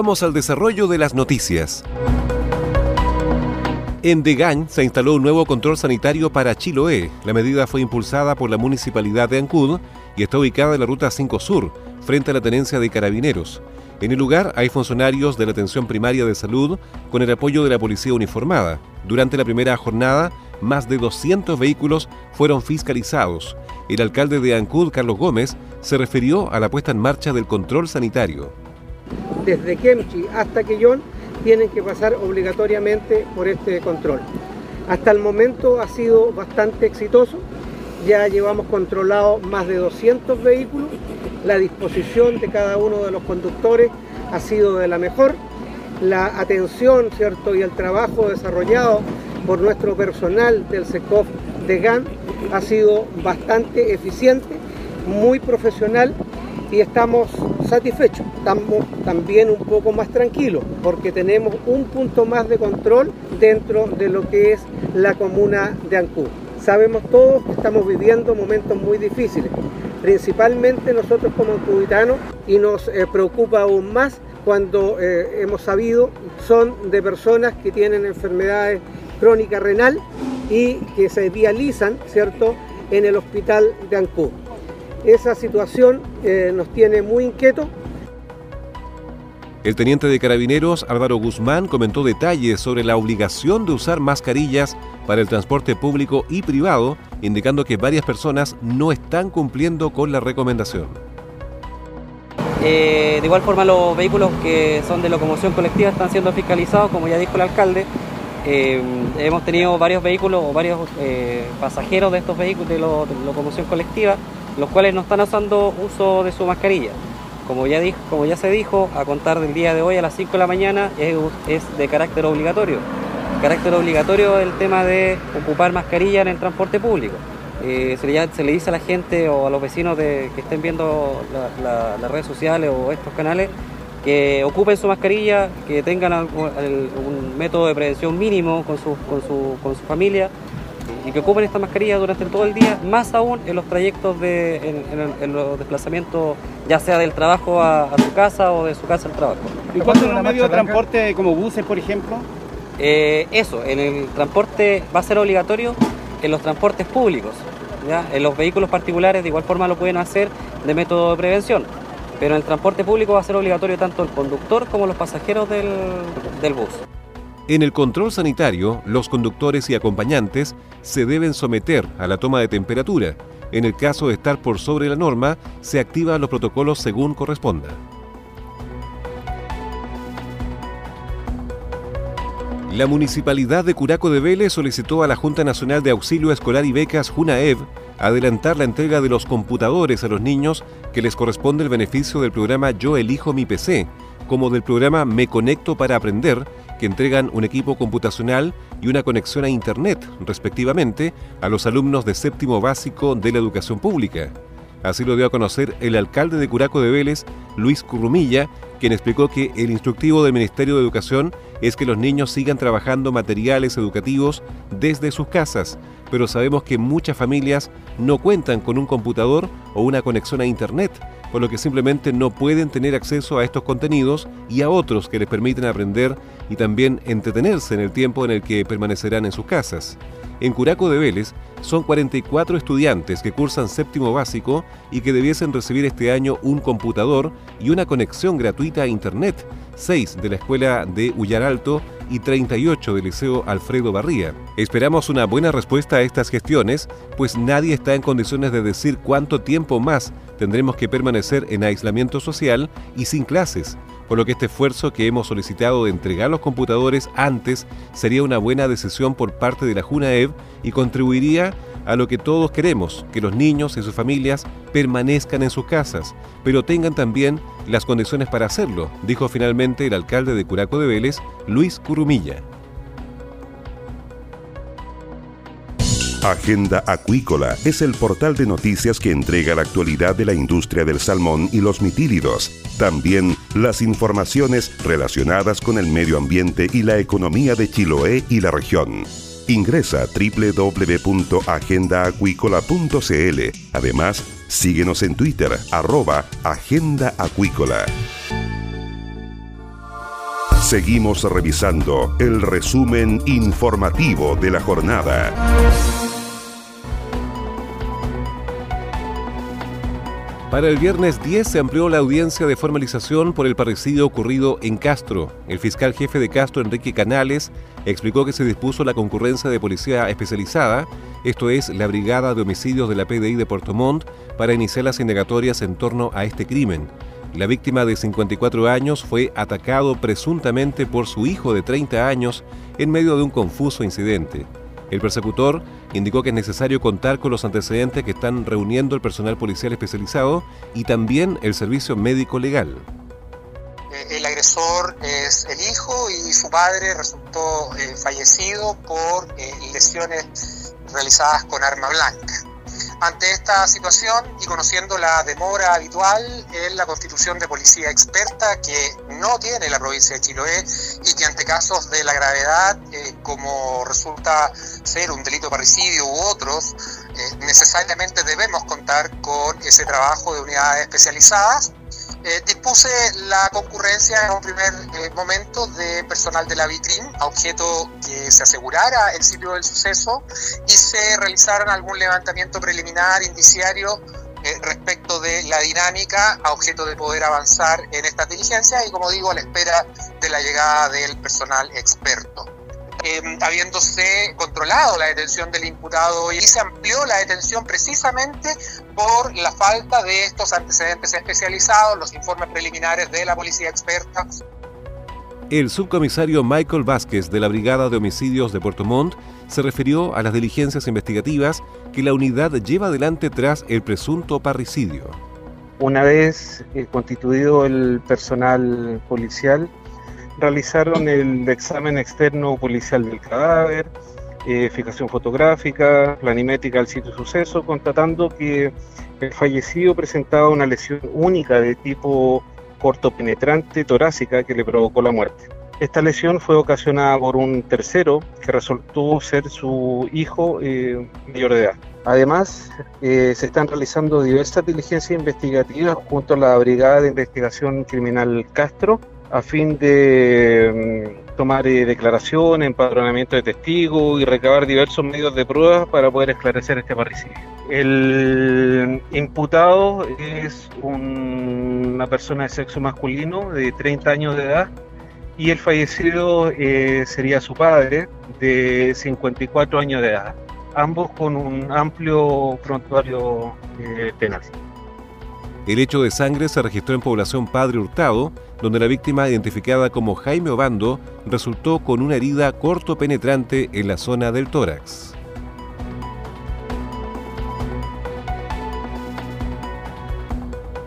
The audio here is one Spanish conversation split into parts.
Vamos al desarrollo de las noticias. En Degañ se instaló un nuevo control sanitario para Chiloé. La medida fue impulsada por la municipalidad de Ancud y está ubicada en la ruta 5 Sur, frente a la tenencia de carabineros. En el lugar hay funcionarios de la atención primaria de salud con el apoyo de la policía uniformada. Durante la primera jornada, más de 200 vehículos fueron fiscalizados. El alcalde de Ancud, Carlos Gómez, se refirió a la puesta en marcha del control sanitario. Desde Kemchi hasta Quellón tienen que pasar obligatoriamente por este control. Hasta el momento ha sido bastante exitoso. Ya llevamos controlado más de 200 vehículos la disposición de cada uno de los conductores ha sido de la mejor, la atención ¿cierto? y el trabajo desarrollado por nuestro personal del SECOF de GAN ha sido bastante eficiente, muy profesional y estamos satisfechos. Estamos también un poco más tranquilos porque tenemos un punto más de control dentro de lo que es la comuna de Ancú. Sabemos todos que estamos viviendo momentos muy difíciles, principalmente nosotros como cubitanos, y nos eh, preocupa aún más cuando eh, hemos sabido son de personas que tienen enfermedades crónicas renal y que se dializan, ¿cierto?, en el hospital de Ancú. Esa situación eh, nos tiene muy inquietos el teniente de carabineros Álvaro Guzmán comentó detalles sobre la obligación de usar mascarillas para el transporte público y privado, indicando que varias personas no están cumpliendo con la recomendación. Eh, de igual forma los vehículos que son de locomoción colectiva están siendo fiscalizados, como ya dijo el alcalde. Eh, hemos tenido varios vehículos o varios eh, pasajeros de estos vehículos de, de locomoción colectiva, los cuales no están haciendo uso de su mascarilla. Como ya, dijo, como ya se dijo, a contar del día de hoy a las 5 de la mañana es, de carácter obligatorio. carácter obligatorio el tema de ocupar mascarilla en el transporte público. Eh, se, le, se, le, dice a la gente o a los vecinos de, que estén viendo las redes sociales o estos canales que ocupen su mascarilla, que tengan un método de prevención mínimo con su, con su, con su familia y que ocupen esta mascarilla durante todo el día, más aún en los trayectos de en, los desplazamientos, ya sea del trabajo a, su casa o de su casa al trabajo. ¿Y cuánto en los medios de transporte como buses, por ejemplo? Eh, eso, en el transporte va a ser obligatorio en los transportes públicos. ¿ya? En los vehículos particulares de igual forma lo pueden hacer de método de prevención. Pero en el transporte público va a ser obligatorio tanto el conductor como los pasajeros del, del bus. En el control sanitario, los conductores y acompañantes se deben someter a la toma de temperatura. En el caso de estar por sobre la norma, se activan los protocolos según corresponda. La Municipalidad de Curaco de Vélez solicitó a la Junta Nacional de Auxilio Escolar y Becas, JUNAEV, adelantar la entrega de los computadores a los niños que les corresponde el beneficio del programa Yo Elijo Mi PC, como del programa Me Conecto para Aprender, que entregan un equipo computacional y una conexión a Internet, respectivamente, a los alumnos de séptimo básico de la educación pública. Así lo dio a conocer el alcalde de Curaco de Vélez, Luis Currumilla, quien explicó que el instructivo del Ministerio de Educación es que los niños sigan trabajando materiales educativos desde sus casas, pero sabemos que muchas familias no cuentan con un computador o una conexión a Internet por lo que simplemente no pueden tener acceso a estos contenidos y a otros que les permiten aprender y también entretenerse en el tiempo en el que permanecerán en sus casas. En Curaco de Vélez son 44 estudiantes que cursan séptimo básico y que debiesen recibir este año un computador y una conexión gratuita a Internet, 6 de la Escuela de Ullaralto y 38 del Liceo Alfredo Barría. Esperamos una buena respuesta a estas gestiones, pues nadie está en condiciones de decir cuánto tiempo más tendremos que permanecer en aislamiento social y sin clases, por lo que este esfuerzo que hemos solicitado de entregar los computadores antes sería una buena decisión por parte de la JUNAEV y contribuiría a lo que todos queremos, que los niños y sus familias permanezcan en sus casas, pero tengan también las condiciones para hacerlo, dijo finalmente el alcalde de Curaco de Vélez, Luis Curumilla. Agenda Acuícola es el portal de noticias que entrega la actualidad de la industria del salmón y los mitílidos. También las informaciones relacionadas con el medio ambiente y la economía de Chiloé y la región. Ingresa a www.agendaacuícola.cl. Además, síguenos en Twitter, arroba Agenda Acuícola. Seguimos revisando el resumen informativo de la jornada. Para el viernes 10 se amplió la audiencia de formalización por el parricidio ocurrido en Castro. El fiscal jefe de Castro, Enrique Canales, explicó que se dispuso la concurrencia de policía especializada, esto es, la Brigada de Homicidios de la PDI de Puerto Montt, para iniciar las indagatorias en torno a este crimen. La víctima de 54 años fue atacado presuntamente por su hijo de 30 años en medio de un confuso incidente. El persecutor indicó que es necesario contar con los antecedentes que están reuniendo el personal policial especializado y también el servicio médico legal. Eh, el agresor es el hijo y su padre resultó eh, fallecido por eh, lesiones realizadas con arma blanca. Ante esta situación y conociendo la demora habitual en la constitución de policía experta que no tiene la provincia de Chiloé y que ante casos de la gravedad, eh, como resulta ser un delito parricidio u otros, eh, necesariamente debemos contar con ese trabajo de unidades especializadas, eh, dispuse la concurrencia en un primer eh, momento de personal de la vitrin a objeto que se asegurara el sitio del suceso y se realizaran algún levantamiento preliminar, indiciario, eh, respecto de la dinámica a objeto de poder avanzar en estas diligencias y como digo a la espera de la llegada del personal experto. Em, habiéndose controlado la detención del imputado y se amplió la detención precisamente por la falta de estos antecedentes especializados, los informes preliminares de la policía experta. El subcomisario Michael Vázquez de la Brigada de Homicidios de Puerto Montt se refirió a las diligencias investigativas que la unidad lleva adelante tras el presunto parricidio. Una vez eh, constituido el personal policial, realizaron el examen externo policial del cadáver, eh, fijación fotográfica, planimétrica del sitio de suceso, constatando que el fallecido presentaba una lesión única de tipo cortopenetrante torácica que le provocó la muerte. Esta lesión fue ocasionada por un tercero que resultó ser su hijo eh, mayor de edad. Además, eh, se están realizando diversas diligencias investigativas junto a la Brigada de Investigación Criminal Castro a fin de mm, tomar eh, declaración, empadronamiento de testigos y recabar diversos medios de pruebas para poder esclarecer este parricidio. El imputado es una persona de sexo masculino de 30 años de edad y el fallecido eh, sería su padre de 54 años de edad, ambos con un amplio prontuario eh, penal. El hecho de sangre se registró en población Padre Hurtado, donde la víctima, identificada como Jaime Obando, resultó con una herida corto penetrante en la zona del tórax.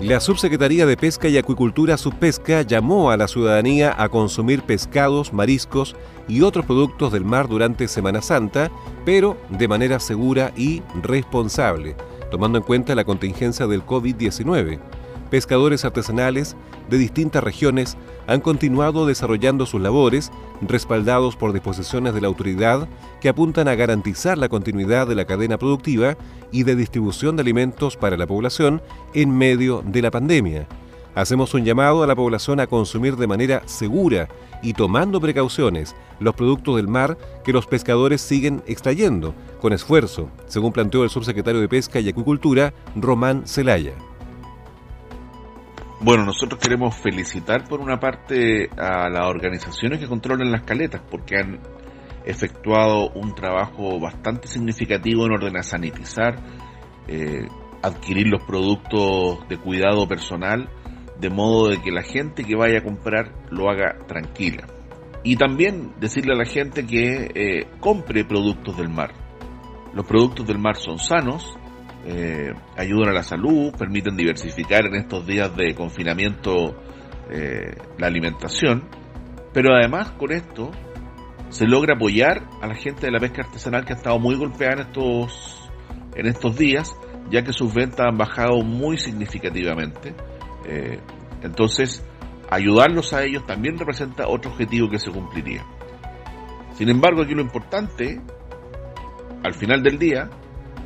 La Subsecretaría de Pesca y Acuicultura Subpesca llamó a la ciudadanía a consumir pescados, mariscos y otros productos del mar durante Semana Santa, pero de manera segura y responsable tomando en cuenta la contingencia del COVID-19. Pescadores artesanales de distintas regiones han continuado desarrollando sus labores, respaldados por disposiciones de la autoridad que apuntan a garantizar la continuidad de la cadena productiva y de distribución de alimentos para la población en medio de la pandemia. Hacemos un llamado a la población a consumir de manera segura y tomando precauciones los productos del mar que los pescadores siguen extrayendo con esfuerzo, según planteó el subsecretario de Pesca y Acuicultura, Román Celaya. Bueno, nosotros queremos felicitar por una parte a las organizaciones que controlan las caletas porque han efectuado un trabajo bastante significativo en orden a sanitizar, eh, adquirir los productos de cuidado personal, de modo de que la gente que vaya a comprar lo haga tranquila. Y también decirle a la gente que eh, compre productos del mar. Los productos del mar son sanos, eh, ayudan a la salud, permiten diversificar en estos días de confinamiento eh, la alimentación, pero además con esto se logra apoyar a la gente de la pesca artesanal que ha estado muy golpeada en estos, en estos días, ya que sus ventas han bajado muy significativamente. Eh, entonces, ayudarlos a ellos también representa otro objetivo que se cumpliría. Sin embargo, aquí lo importante, al final del día,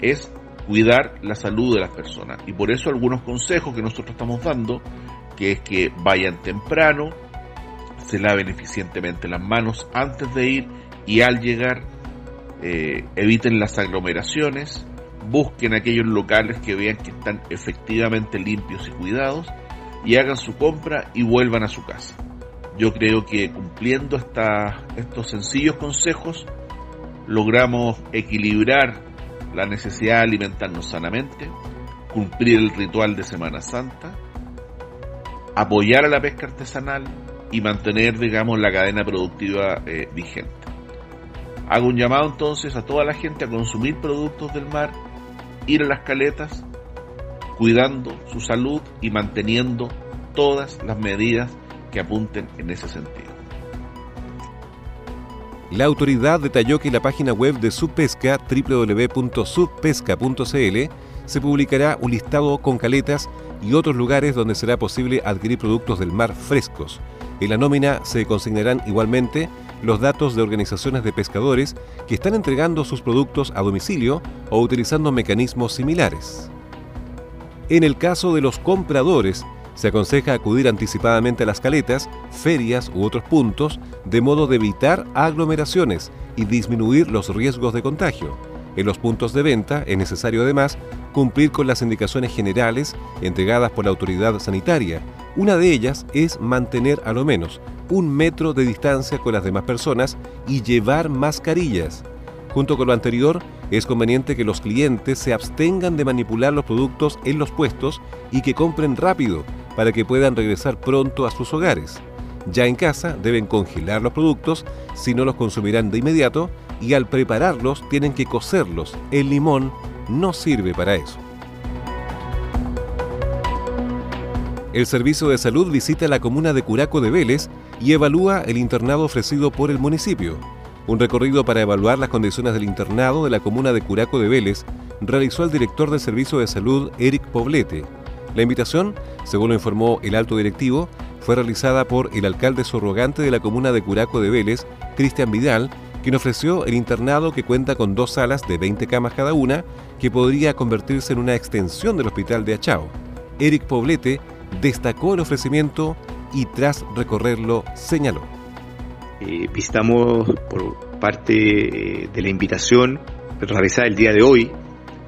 es cuidar la salud de las personas. Y por eso algunos consejos que nosotros estamos dando, que es que vayan temprano, se laven eficientemente las manos antes de ir y al llegar, eh, eviten las aglomeraciones, busquen aquellos locales que vean que están efectivamente limpios y cuidados y hagan su compra y vuelvan a su casa. Yo creo que cumpliendo estos sencillos consejos logramos equilibrar la necesidad de alimentarnos sanamente, cumplir el ritual de Semana Santa, apoyar a la pesca artesanal y mantener, digamos, la cadena productiva eh, vigente. Hago un llamado entonces a toda la gente a consumir productos del mar, ir a las caletas, cuidando su salud y manteniendo todas las medidas que apunten en ese sentido. La autoridad detalló que la página web de Subpesca, www.subpesca.cl, se publicará un listado con caletas y otros lugares donde será posible adquirir productos del mar frescos. En la nómina se consignarán igualmente los datos de organizaciones de pescadores que están entregando sus productos a domicilio o utilizando mecanismos similares. En el caso de los compradores, se aconseja acudir anticipadamente a las caletas, ferias u otros puntos, de modo de evitar aglomeraciones y disminuir los riesgos de contagio. En los puntos de venta es necesario además cumplir con las indicaciones generales entregadas por la autoridad sanitaria. Una de ellas es mantener a lo menos un metro de distancia con las demás personas y llevar mascarillas. Junto con lo anterior, es conveniente que los clientes se abstengan de manipular los productos en los puestos y que compren rápido para que puedan regresar pronto a sus hogares. Ya en casa deben congelar los productos, si no los consumirán de inmediato, y al prepararlos tienen que cocerlos. El limón no sirve para eso. El Servicio de Salud visita la comuna de Curaco de Vélez y evalúa el internado ofrecido por el municipio. Un recorrido para evaluar las condiciones del internado de la comuna de Curaco de Vélez realizó el director del Servicio de Salud, Eric Poblete. La invitación, según lo informó el alto directivo, fue realizada por el alcalde surrogante de la comuna de Curaco de Vélez, Cristian Vidal, quien ofreció el internado que cuenta con dos salas de 20 camas cada una, que podría convertirse en una extensión del hospital de Achao. Eric Poblete destacó el ofrecimiento y tras recorrerlo señaló. Eh, visitamos por parte eh, de la invitación realizada el día de hoy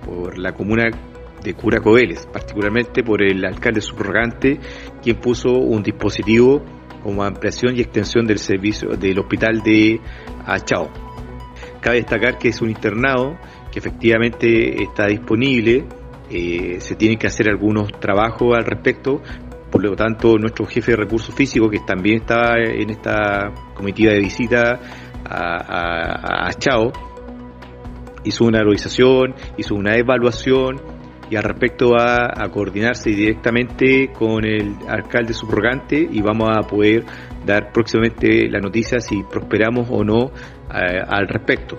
por la comuna de Curaco Vélez, particularmente por el alcalde subrogante, quien puso un dispositivo como ampliación y extensión del servicio del hospital de Achao. Cabe destacar que es un internado que efectivamente está disponible, eh, se tienen que hacer algunos trabajos al respecto, por lo tanto nuestro jefe de recursos físicos, que también está en esta comitiva de visita a, Achao, hizo una realización, hizo una evaluación y al respecto va a coordinarse directamente con el alcalde subrogante y vamos a poder dar próximamente la noticia si prosperamos o no eh, al respecto.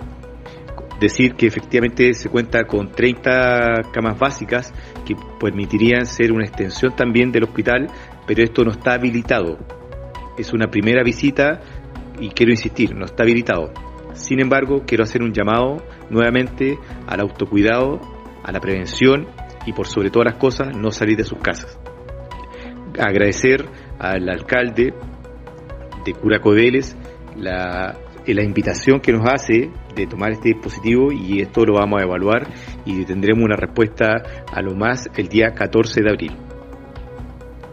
Decir que efectivamente se cuenta con 30 camas básicas que permitirían ser una extensión también del hospital, pero esto no está habilitado. Es una primera visita y quiero insistir, no está habilitado. Sin embargo, quiero hacer un llamado nuevamente al autocuidado, a la prevención y por sobre todas las cosas no salir de sus casas. agradecer al alcalde de Curaco la, la invitación que nos hace de tomar este dispositivo y esto lo vamos a evaluar y tendremos una respuesta a lo más el día 14 de abril.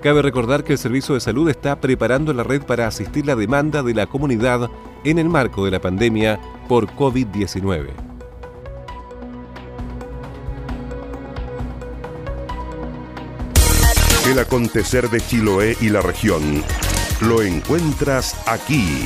Cabe recordar que el Servicio de Salud está preparando la red para asistir la demanda de la comunidad en el marco de la pandemia por COVID-19. El acontecer de Chiloé y la región lo encuentras aquí.